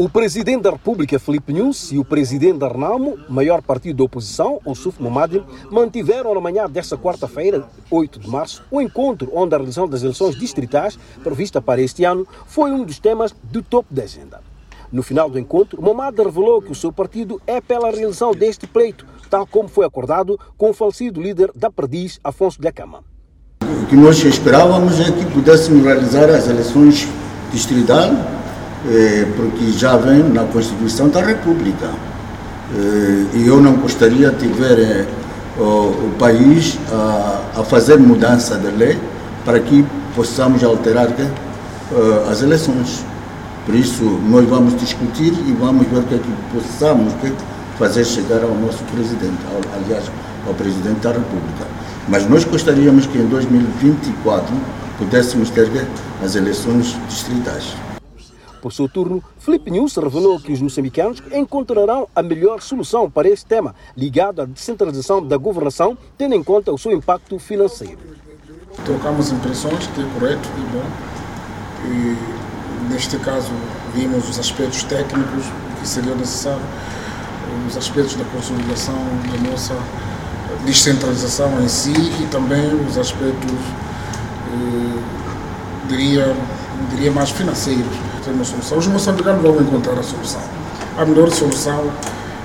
O presidente da República, Felipe Nunes, e o presidente da maior partido da oposição, o Suf Momadi, mantiveram na manhã desta quarta-feira, 8 de março, o um encontro onde a realização das eleições distritais, prevista para este ano, foi um dos temas do topo da agenda. No final do encontro, Momadi revelou que o seu partido é pela realização deste pleito, tal como foi acordado com o falecido líder da Perdiz, Afonso de Acama. O que nós esperávamos é que pudéssemos realizar as eleições distritais porque já vem na Constituição da República. E eu não gostaria de ver o país a fazer mudança de lei para que possamos alterar as eleições. Por isso, nós vamos discutir e vamos ver o que é que possamos fazer chegar ao nosso presidente, aliás, ao presidente da República. Mas nós gostaríamos que em 2024 pudéssemos ter as eleições distritais. Por seu turno, Felipe News revelou que os moçambicanos encontrarão a melhor solução para este tema, ligado à descentralização da governação, tendo em conta o seu impacto financeiro. Trocamos impressões, que é correto e bom. E, neste caso, vimos os aspectos técnicos que seriam necessários, os aspectos da consolidação da nossa descentralização em si e também os aspectos, eh, diria, diria mais financeiros ter uma solução. Os moçambicanos vão encontrar a solução. A melhor solução,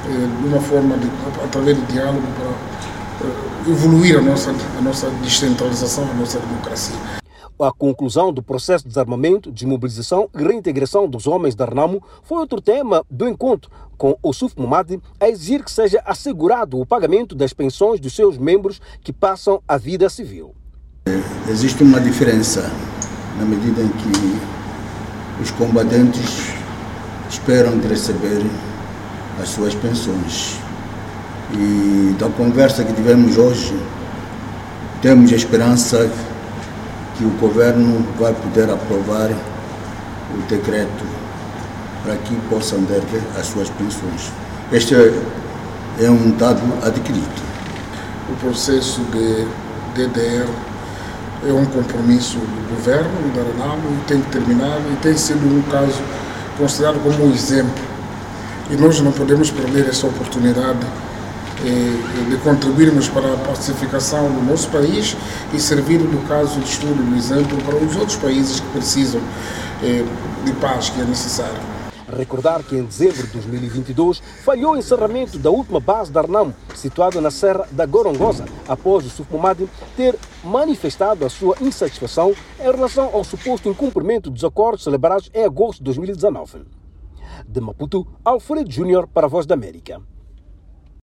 eh, de uma forma, de, através de diálogo, para eh, evoluir a nossa, a nossa descentralização, a nossa democracia. A conclusão do processo de desarmamento, desmobilização e reintegração dos homens da Renamo foi outro tema do encontro, com o Suf Momadi a exigir que seja assegurado o pagamento das pensões dos seus membros que passam a vida civil. Existe uma diferença na medida em que os combatentes esperam de receber as suas pensões. E da conversa que tivemos hoje, temos a esperança que o governo vai poder aprovar o decreto para que possam ter as suas pensões. Este é um dado adquirido. O processo de DDR é um compromisso do governo da Renamo e tem que terminar e tem sido um caso considerado como um exemplo. E nós não podemos perder essa oportunidade eh, de contribuirmos para a pacificação do nosso país e servir do caso de estudo, do exemplo para os outros países que precisam eh, de paz que é necessário. Recordar que em dezembro de 2022 falhou o encerramento da última base da Arnam, situada na Serra da Gorongosa, após o Sufmumadi ter manifestado a sua insatisfação em relação ao suposto incumprimento dos acordos celebrados em agosto de 2019. De Maputo, Alfredo Júnior para a Voz da América.